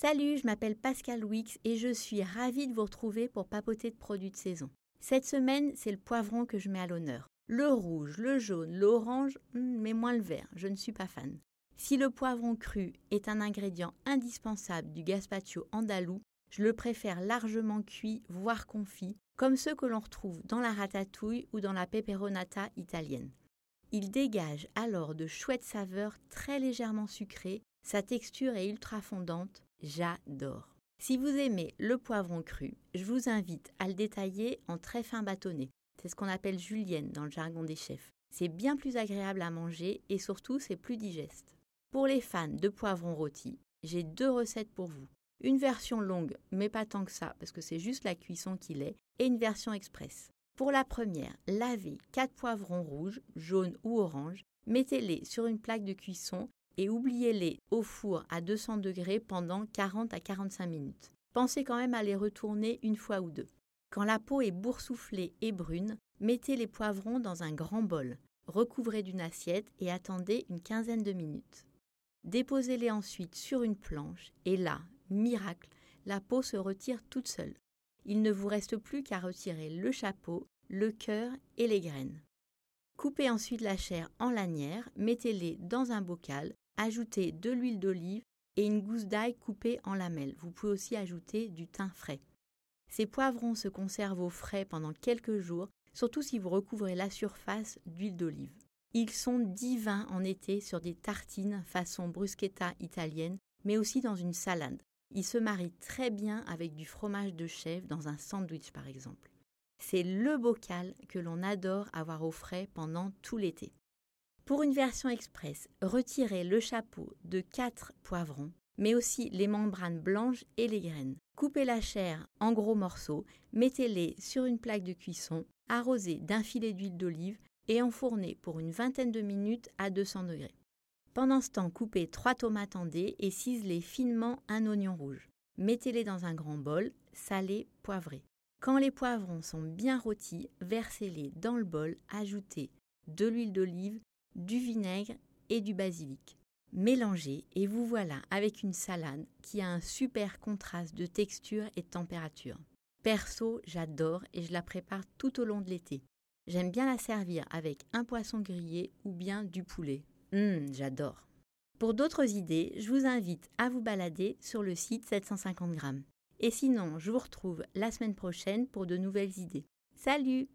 Salut, je m'appelle Pascal Wix et je suis ravie de vous retrouver pour papoter de produits de saison. Cette semaine, c'est le poivron que je mets à l'honneur. Le rouge, le jaune, l'orange, hmm, mais moins le vert, je ne suis pas fan. Si le poivron cru est un ingrédient indispensable du gazpacho andalou, je le préfère largement cuit, voire confit, comme ceux que l'on retrouve dans la ratatouille ou dans la peperonata italienne. Il dégage alors de chouettes saveurs très légèrement sucrées, sa texture est ultra fondante, J'adore. Si vous aimez le poivron cru, je vous invite à le détailler en très fin bâtonnet. C'est ce qu'on appelle julienne dans le jargon des chefs. C'est bien plus agréable à manger et surtout c'est plus digeste. Pour les fans de poivron rôti, j'ai deux recettes pour vous. Une version longue, mais pas tant que ça, parce que c'est juste la cuisson qu'il est, et une version express. Pour la première, lavez 4 poivrons rouges, jaunes ou oranges, mettez-les sur une plaque de cuisson et oubliez-les au four à 200 degrés pendant 40 à 45 minutes. Pensez quand même à les retourner une fois ou deux. Quand la peau est boursouflée et brune, mettez les poivrons dans un grand bol, recouvrez d'une assiette et attendez une quinzaine de minutes. Déposez-les ensuite sur une planche et là, miracle, la peau se retire toute seule. Il ne vous reste plus qu'à retirer le chapeau, le cœur et les graines. Coupez ensuite la chair en lanières, mettez-les dans un bocal Ajoutez de l'huile d'olive et une gousse d'ail coupée en lamelles. Vous pouvez aussi ajouter du thym frais. Ces poivrons se conservent au frais pendant quelques jours, surtout si vous recouvrez la surface d'huile d'olive. Ils sont divins en été sur des tartines façon bruschetta italienne, mais aussi dans une salade. Ils se marient très bien avec du fromage de chèvre dans un sandwich par exemple. C'est le bocal que l'on adore avoir au frais pendant tout l'été. Pour une version express, retirez le chapeau de 4 poivrons, mais aussi les membranes blanches et les graines. Coupez la chair en gros morceaux, mettez-les sur une plaque de cuisson, arrosez d'un filet d'huile d'olive et enfournez pour une vingtaine de minutes à 200 degrés. Pendant ce temps, coupez 3 tomates en dés et ciselez finement un oignon rouge. Mettez-les dans un grand bol, salé, poivré. Quand les poivrons sont bien rôtis, versez-les dans le bol, ajoutez de l'huile d'olive, du vinaigre et du basilic. Mélangez et vous voilà avec une salade qui a un super contraste de texture et de température. Perso, j'adore et je la prépare tout au long de l'été. J'aime bien la servir avec un poisson grillé ou bien du poulet. Hum, j'adore. Pour d'autres idées, je vous invite à vous balader sur le site 750 grammes. Et sinon, je vous retrouve la semaine prochaine pour de nouvelles idées. Salut